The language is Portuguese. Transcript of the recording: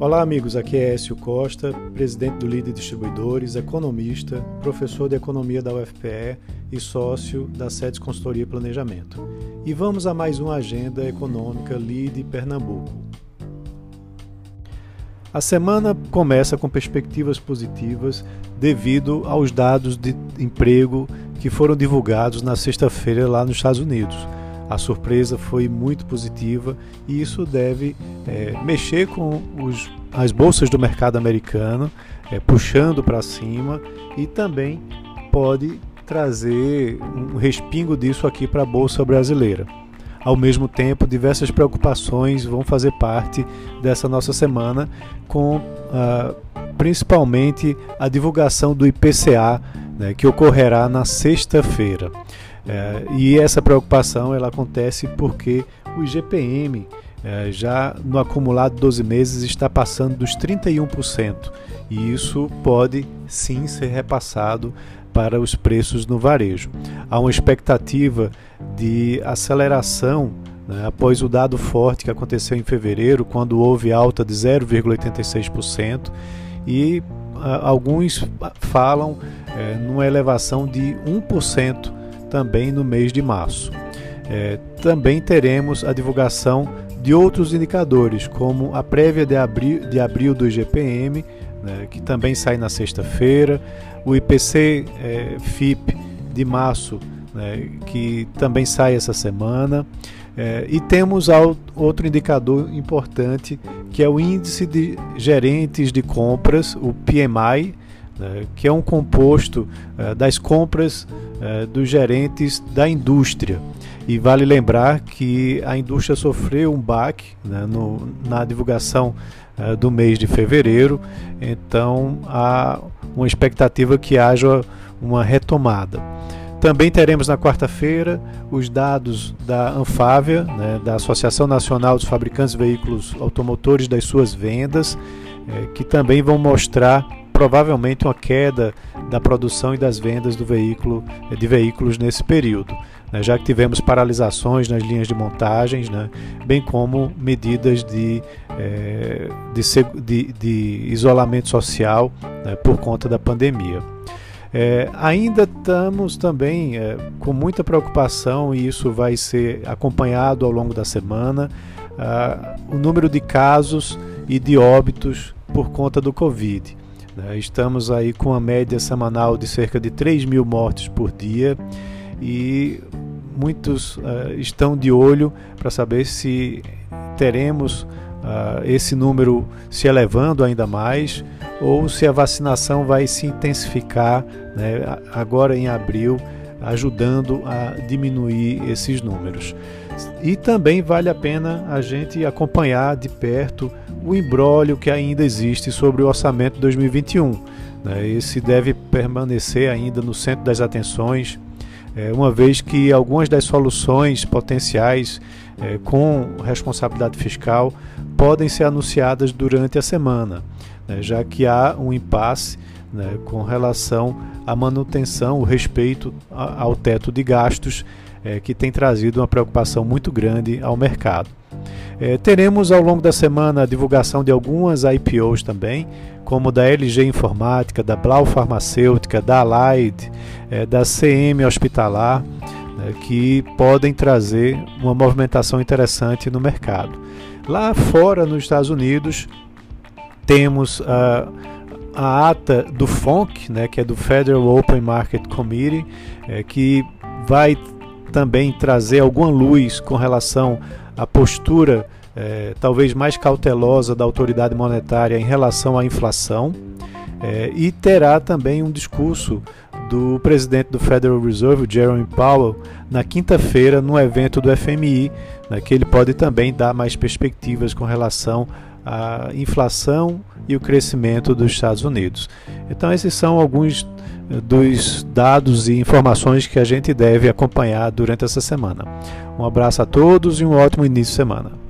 Olá, amigos. Aqui é Écio Costa, presidente do Líder Distribuidores, economista, professor de economia da UFPE e sócio da SEDES Consultoria e Planejamento. E vamos a mais uma agenda econômica Lide Pernambuco. A semana começa com perspectivas positivas devido aos dados de emprego que foram divulgados na sexta-feira lá nos Estados Unidos a surpresa foi muito positiva e isso deve é, mexer com os, as bolsas do mercado americano, é, puxando para cima e também pode trazer um respingo disso aqui para a bolsa brasileira. Ao mesmo tempo, diversas preocupações vão fazer parte dessa nossa semana, com ah, principalmente a divulgação do IPCA, né, que ocorrerá na sexta-feira. É, e essa preocupação ela acontece porque o IGPM é, já no acumulado 12 meses está passando dos 31%, e isso pode sim ser repassado para os preços no varejo. Há uma expectativa de aceleração né, após o dado forte que aconteceu em fevereiro, quando houve alta de 0,86%, e a, alguns falam é, numa elevação de 1% também no mês de março. É, também teremos a divulgação de outros indicadores, como a prévia de abril, de abril do IGPM, né, que também sai na sexta-feira, o IPC é, FIP de março, né, que também sai essa semana. É, e temos outro indicador importante, que é o Índice de Gerentes de Compras, o PMI, né, que é um composto é, das compras é, dos gerentes da indústria. E vale lembrar que a indústria sofreu um baque né, no, na divulgação é, do mês de fevereiro, então há uma expectativa que haja uma retomada. Também teremos na quarta-feira os dados da Anfávia, né, da Associação Nacional dos Fabricantes de Veículos Automotores, das suas vendas, é, que também vão mostrar provavelmente uma queda da produção e das vendas do veículo, de veículos nesse período, né, já que tivemos paralisações nas linhas de montagens, né, bem como medidas de, é, de, de, de, isolamento social né, por conta da pandemia. É, ainda estamos também é, com muita preocupação, e isso vai ser acompanhado ao longo da semana, o número de casos e de óbitos por conta do Covid. Né? Estamos aí com a média semanal de cerca de 3 mil mortes por dia e muitos uh, estão de olho para saber se teremos uh, esse número se elevando ainda mais ou se a vacinação vai se intensificar né, agora em abril, ajudando a diminuir esses números. E também vale a pena a gente acompanhar de perto o embrólio que ainda existe sobre o orçamento de 2021. Né? Esse deve permanecer ainda no centro das atenções, é, uma vez que algumas das soluções potenciais é, com responsabilidade fiscal podem ser anunciadas durante a semana, né? já que há um impasse né, com relação à manutenção, o respeito ao teto de gastos, é, que tem trazido uma preocupação muito grande ao mercado. É, teremos ao longo da semana a divulgação de algumas IPOs também, como da LG Informática, da Blau Farmacêutica, da Allied, é, da CM Hospitalar, né, que podem trazer uma movimentação interessante no mercado. Lá fora, nos Estados Unidos, temos a, a ata do FONC, né, que é do Federal Open Market Committee, é, que vai também trazer alguma luz com relação à postura é, talvez mais cautelosa da autoridade monetária em relação à inflação é, e terá também um discurso do presidente do Federal Reserve, Jerome Powell, na quinta-feira no evento do FMI, né, que ele pode também dar mais perspectivas com relação à inflação e o crescimento dos Estados Unidos. Então esses são alguns dos dados e informações que a gente deve acompanhar durante essa semana. Um abraço a todos e um ótimo início de semana.